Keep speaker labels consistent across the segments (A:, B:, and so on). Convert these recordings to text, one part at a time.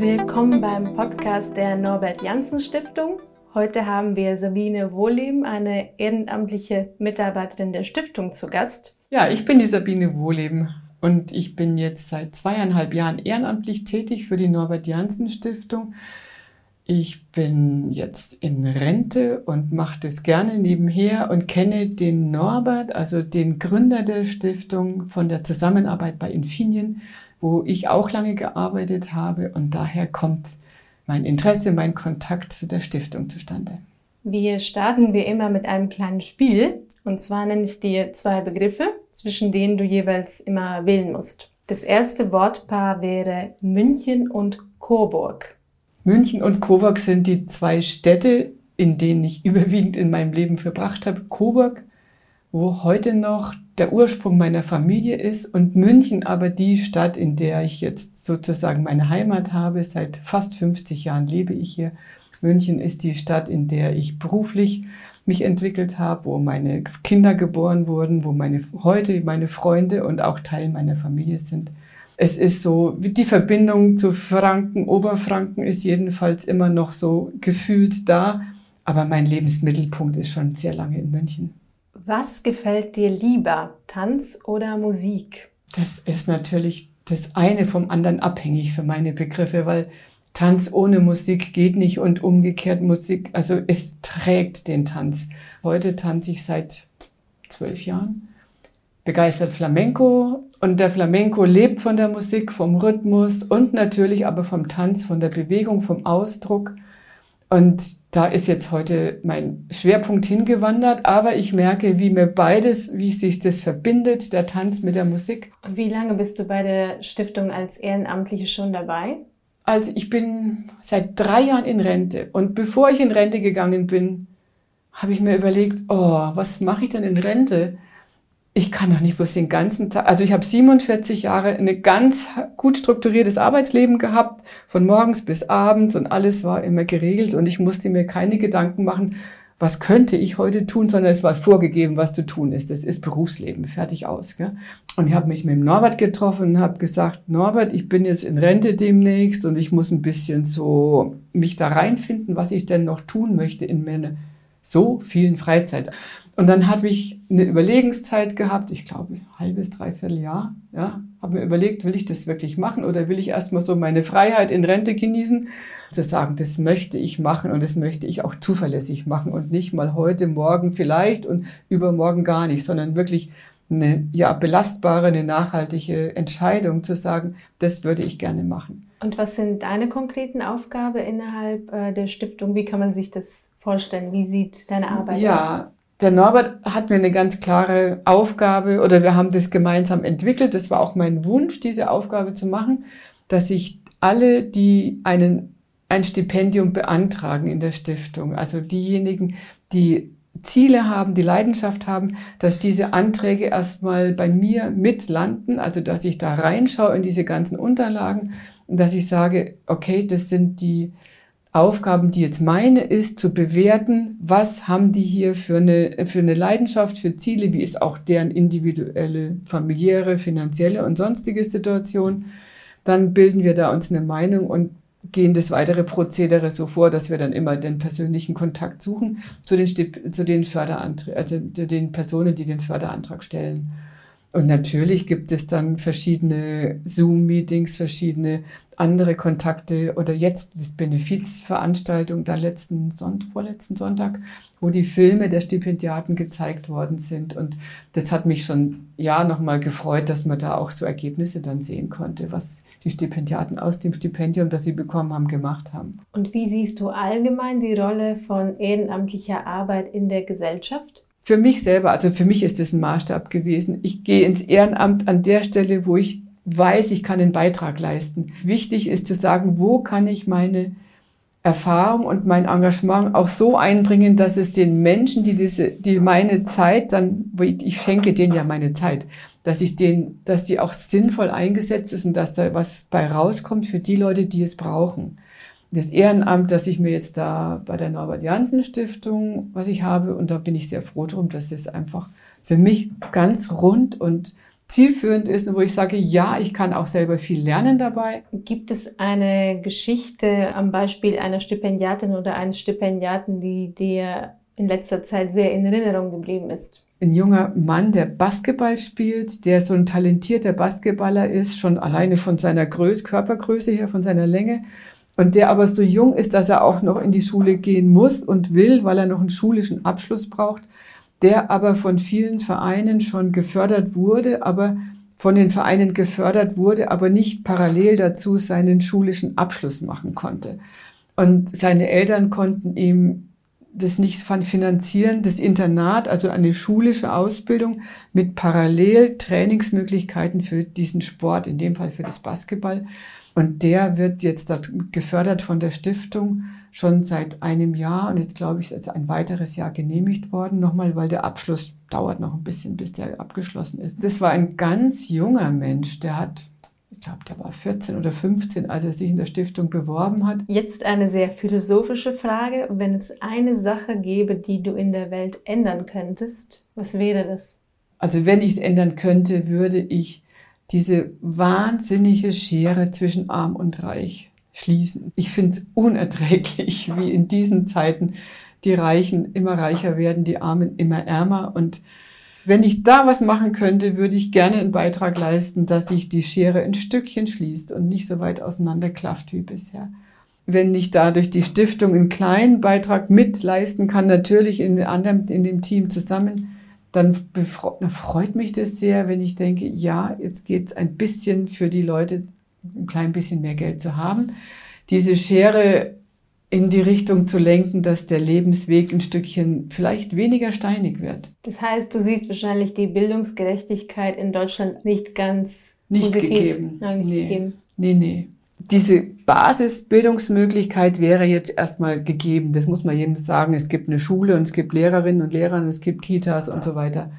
A: Willkommen beim Podcast der Norbert Janssen Stiftung. Heute haben wir Sabine Wohleben, eine ehrenamtliche Mitarbeiterin der Stiftung, zu Gast.
B: Ja, ich bin die Sabine Wohleben und ich bin jetzt seit zweieinhalb Jahren ehrenamtlich tätig für die Norbert Janssen Stiftung. Ich bin jetzt in Rente und mache das gerne nebenher und kenne den Norbert, also den Gründer der Stiftung, von der Zusammenarbeit bei Infinien, wo ich auch lange gearbeitet habe und daher kommt mein Interesse, mein Kontakt zu der Stiftung zustande.
A: Wir starten wie immer mit einem kleinen Spiel. Und zwar nenne ich dir zwei Begriffe, zwischen denen du jeweils immer wählen musst. Das erste Wortpaar wäre München und Coburg.
B: München und Coburg sind die zwei Städte, in denen ich überwiegend in meinem Leben verbracht habe. Coburg, wo heute noch der Ursprung meiner Familie ist und München aber die Stadt, in der ich jetzt sozusagen meine Heimat habe. Seit fast 50 Jahren lebe ich hier. München ist die Stadt, in der ich beruflich mich entwickelt habe, wo meine Kinder geboren wurden, wo meine heute meine Freunde und auch Teil meiner Familie sind. Es ist so, die Verbindung zu Franken, Oberfranken ist jedenfalls immer noch so gefühlt da, aber mein Lebensmittelpunkt ist schon sehr lange in München.
A: Was gefällt dir lieber, Tanz oder Musik?
B: Das ist natürlich das eine vom anderen abhängig für meine Begriffe, weil Tanz ohne Musik geht nicht und umgekehrt Musik, also es trägt den Tanz. Heute tanze ich seit zwölf Jahren, begeistert Flamenco und der Flamenco lebt von der Musik, vom Rhythmus und natürlich aber vom Tanz, von der Bewegung, vom Ausdruck. Und da ist jetzt heute mein Schwerpunkt hingewandert, aber ich merke, wie mir beides, wie sich das verbindet, der Tanz mit der Musik.
A: Und wie lange bist du bei der Stiftung als Ehrenamtliche schon dabei?
B: Also ich bin seit drei Jahren in Rente und bevor ich in Rente gegangen bin, habe ich mir überlegt, oh, was mache ich denn in Rente? Ich kann doch nicht bloß den ganzen Tag, also ich habe 47 Jahre ein ganz gut strukturiertes Arbeitsleben gehabt, von morgens bis abends und alles war immer geregelt und ich musste mir keine Gedanken machen, was könnte ich heute tun, sondern es war vorgegeben, was zu tun ist. Das ist Berufsleben, fertig aus. Gell? Und ich habe mich mit dem Norbert getroffen und habe gesagt, Norbert, ich bin jetzt in Rente demnächst und ich muss ein bisschen so mich da reinfinden, was ich denn noch tun möchte in meiner so vielen Freizeit. Und dann habe ich eine Überlegenszeit gehabt, ich glaube, ein halbes, dreiviertel Jahr. Ja, habe mir überlegt, will ich das wirklich machen oder will ich erstmal so meine Freiheit in Rente genießen? Zu sagen, das möchte ich machen und das möchte ich auch zuverlässig machen und nicht mal heute, morgen vielleicht und übermorgen gar nicht, sondern wirklich eine ja, belastbare, eine nachhaltige Entscheidung zu sagen, das würde ich gerne machen.
A: Und was sind deine konkreten Aufgaben innerhalb äh, der Stiftung? Wie kann man sich das vorstellen? Wie sieht deine Arbeit
B: ja, aus? Ja, der Norbert hat mir eine ganz klare Aufgabe oder wir haben das gemeinsam entwickelt. Das war auch mein Wunsch, diese Aufgabe zu machen, dass ich alle, die einen, ein Stipendium beantragen in der Stiftung, also diejenigen, die Ziele haben, die Leidenschaft haben, dass diese Anträge erstmal bei mir mitlanden, also dass ich da reinschaue in diese ganzen Unterlagen und dass ich sage, okay, das sind die Aufgaben, die jetzt meine ist, zu bewerten, was haben die hier für eine, für eine Leidenschaft, für Ziele, wie ist auch deren individuelle, familiäre, finanzielle und sonstige Situation. Dann bilden wir da uns eine Meinung und gehen das weitere Prozedere so vor, dass wir dann immer den persönlichen Kontakt suchen zu den, zu den Förderanträgen, also zu den Personen, die den Förderantrag stellen. Und natürlich gibt es dann verschiedene Zoom-Meetings, verschiedene andere Kontakte oder jetzt das Benefizveranstaltung da letzten Sonntag, vorletzten Sonntag, wo die Filme der Stipendiaten gezeigt worden sind. Und das hat mich schon, ja, nochmal gefreut, dass man da auch so Ergebnisse dann sehen konnte, was die Stipendiaten aus dem Stipendium, das sie bekommen haben, gemacht haben.
A: Und wie siehst du allgemein die Rolle von ehrenamtlicher Arbeit in der Gesellschaft?
B: Für mich selber, also für mich ist es ein Maßstab gewesen. Ich gehe ins Ehrenamt an der Stelle, wo ich weiß, ich kann einen Beitrag leisten. Wichtig ist zu sagen, wo kann ich meine Erfahrung und mein Engagement auch so einbringen, dass es den Menschen, die diese, die meine Zeit dann, ich, schenke denen ja meine Zeit, dass ich den, dass die auch sinnvoll eingesetzt ist und dass da was bei rauskommt für die Leute, die es brauchen. Das Ehrenamt, das ich mir jetzt da bei der Norbert Jansen Stiftung, was ich habe, und da bin ich sehr froh drum, dass es einfach für mich ganz rund und zielführend ist und wo ich sage, ja, ich kann auch selber viel lernen dabei.
A: Gibt es eine Geschichte am Beispiel einer Stipendiatin oder eines Stipendiaten, die dir in letzter Zeit sehr in Erinnerung geblieben ist?
B: Ein junger Mann, der Basketball spielt, der so ein talentierter Basketballer ist, schon alleine von seiner Größe, Körpergröße her, von seiner Länge. Und der aber so jung ist, dass er auch noch in die Schule gehen muss und will, weil er noch einen schulischen Abschluss braucht der aber von vielen Vereinen schon gefördert wurde, aber von den Vereinen gefördert wurde, aber nicht parallel dazu seinen schulischen Abschluss machen konnte. Und seine Eltern konnten ihm das nicht finanzieren, das Internat, also eine schulische Ausbildung mit parallel Trainingsmöglichkeiten für diesen Sport, in dem Fall für das Basketball. Und der wird jetzt gefördert von der Stiftung schon seit einem Jahr und jetzt glaube ich, ist jetzt ein weiteres Jahr genehmigt worden, nochmal, weil der Abschluss dauert noch ein bisschen, bis der abgeschlossen ist. Das war ein ganz junger Mensch, der hat ich glaube, der war 14 oder 15, als er sich in der Stiftung beworben hat.
A: Jetzt eine sehr philosophische Frage. Wenn es eine Sache gäbe, die du in der Welt ändern könntest, was wäre das?
B: Also wenn ich es ändern könnte, würde ich diese wahnsinnige Schere zwischen arm und reich schließen. Ich finde es unerträglich, wie in diesen Zeiten die Reichen immer reicher werden, die Armen immer ärmer. Und wenn ich da was machen könnte, würde ich gerne einen Beitrag leisten, dass sich die Schere in Stückchen schließt und nicht so weit auseinanderklafft wie bisher. Wenn ich dadurch die Stiftung einen kleinen Beitrag mitleisten kann, natürlich in, anderen, in dem Team zusammen, dann, freut mich das sehr, wenn ich denke, ja, jetzt geht es ein bisschen für die Leute, ein klein bisschen mehr Geld zu haben. Diese Schere in die Richtung zu lenken, dass der Lebensweg ein Stückchen vielleicht weniger steinig wird.
A: Das heißt, du siehst wahrscheinlich die Bildungsgerechtigkeit in Deutschland nicht ganz
B: nicht positiv. gegeben. Nein, nicht nee. gegeben. Nee, nee diese Basisbildungsmöglichkeit wäre jetzt erstmal gegeben. Das muss man jedem sagen. Es gibt eine Schule und es gibt Lehrerinnen und Lehrer und es gibt Kitas und so weiter.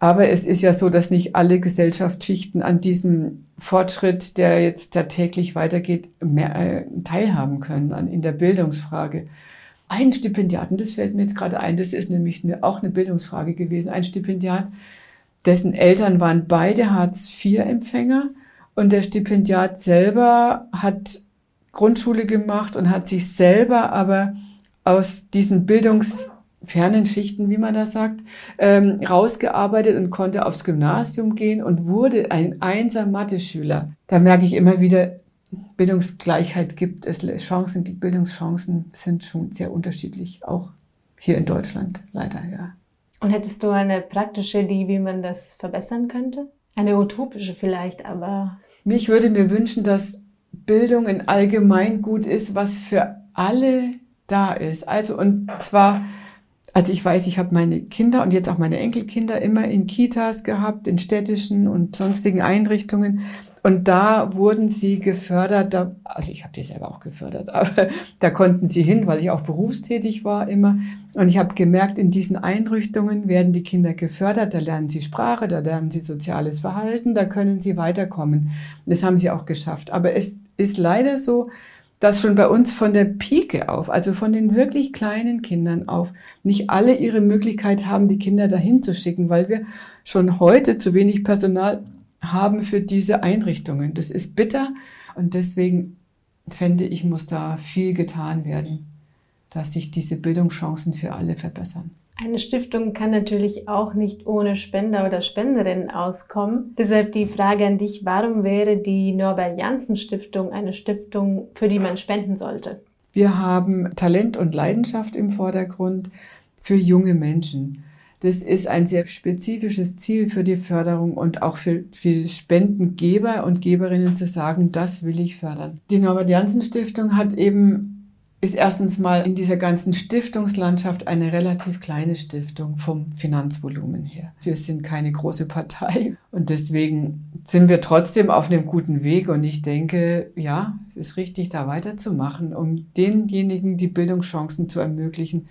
B: Aber es ist ja so, dass nicht alle Gesellschaftsschichten an diesem Fortschritt, der jetzt da täglich weitergeht, mehr äh, teilhaben können an, in der Bildungsfrage. Ein Stipendiaten, das fällt mir jetzt gerade ein, das ist nämlich eine, auch eine Bildungsfrage gewesen. Ein Stipendiat, dessen Eltern waren beide Hartz-IV-Empfänger und der Stipendiat selber hat Grundschule gemacht und hat sich selber aber aus diesen bildungsfernen Schichten, wie man das sagt, ähm, rausgearbeitet und konnte aufs Gymnasium gehen und wurde ein einser Mathe-Schüler. Da merke ich immer wieder, Bildungsgleichheit gibt es, Chancen, die Bildungschancen sind schon sehr unterschiedlich, auch hier in Deutschland, leider, ja.
A: Und hättest du eine praktische Idee, wie man das verbessern könnte? Eine utopische vielleicht, aber
B: mich würde mir wünschen, dass Bildung ein Allgemeingut ist, was für alle da ist. Also und zwar, also ich weiß, ich habe meine Kinder und jetzt auch meine Enkelkinder immer in Kitas gehabt, in städtischen und sonstigen Einrichtungen. Und da wurden sie gefördert, da, also ich habe die selber auch gefördert, aber da konnten sie hin, weil ich auch berufstätig war immer. Und ich habe gemerkt, in diesen Einrichtungen werden die Kinder gefördert, da lernen sie Sprache, da lernen sie soziales Verhalten, da können sie weiterkommen. Das haben sie auch geschafft. Aber es ist leider so, dass schon bei uns von der Pike auf, also von den wirklich kleinen Kindern auf, nicht alle ihre Möglichkeit haben, die Kinder dahin zu schicken, weil wir schon heute zu wenig Personal haben für diese Einrichtungen. Das ist bitter und deswegen fände ich, muss da viel getan werden, dass sich diese Bildungschancen für alle verbessern.
A: Eine Stiftung kann natürlich auch nicht ohne Spender oder Spenderinnen auskommen. Deshalb die Frage an dich, warum wäre die Norbert Janssen Stiftung eine Stiftung, für die man spenden sollte?
B: Wir haben Talent und Leidenschaft im Vordergrund für junge Menschen. Das ist ein sehr spezifisches Ziel für die Förderung und auch für, für Spendengeber und Geberinnen zu sagen, das will ich fördern. Die Norbert Janssen Stiftung hat eben ist erstens mal in dieser ganzen Stiftungslandschaft eine relativ kleine Stiftung vom Finanzvolumen her. Wir sind keine große Partei und deswegen sind wir trotzdem auf einem guten Weg und ich denke, ja, es ist richtig, da weiterzumachen, um denjenigen die Bildungschancen zu ermöglichen,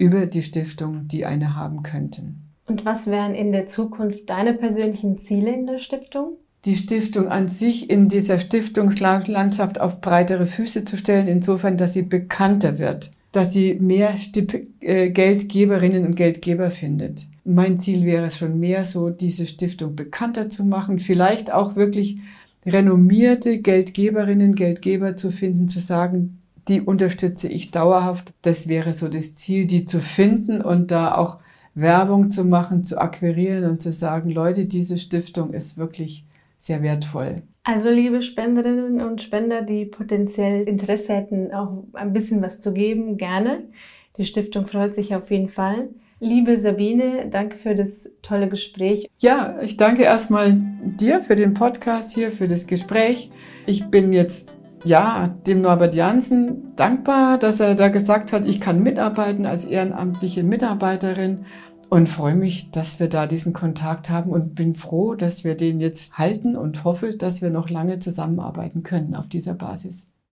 B: über die Stiftung, die eine haben könnten.
A: Und was wären in der Zukunft deine persönlichen Ziele in der Stiftung?
B: Die Stiftung an sich in dieser Stiftungslandschaft auf breitere Füße zu stellen, insofern, dass sie bekannter wird, dass sie mehr Stip äh, Geldgeberinnen und Geldgeber findet. Mein Ziel wäre es schon mehr so, diese Stiftung bekannter zu machen, vielleicht auch wirklich renommierte Geldgeberinnen, Geldgeber zu finden, zu sagen, die unterstütze ich dauerhaft. Das wäre so das Ziel, die zu finden und da auch Werbung zu machen, zu akquirieren und zu sagen, Leute, diese Stiftung ist wirklich sehr wertvoll.
A: Also liebe Spenderinnen und Spender, die potenziell Interesse hätten, auch ein bisschen was zu geben, gerne. Die Stiftung freut sich auf jeden Fall. Liebe Sabine, danke für das tolle Gespräch.
B: Ja, ich danke erstmal dir für den Podcast hier, für das Gespräch. Ich bin jetzt ja, dem Norbert Jansen dankbar, dass er da gesagt hat, ich kann mitarbeiten als ehrenamtliche Mitarbeiterin und freue mich, dass wir da diesen Kontakt haben und bin froh, dass wir den jetzt halten und hoffe, dass wir noch lange zusammenarbeiten können auf dieser Basis.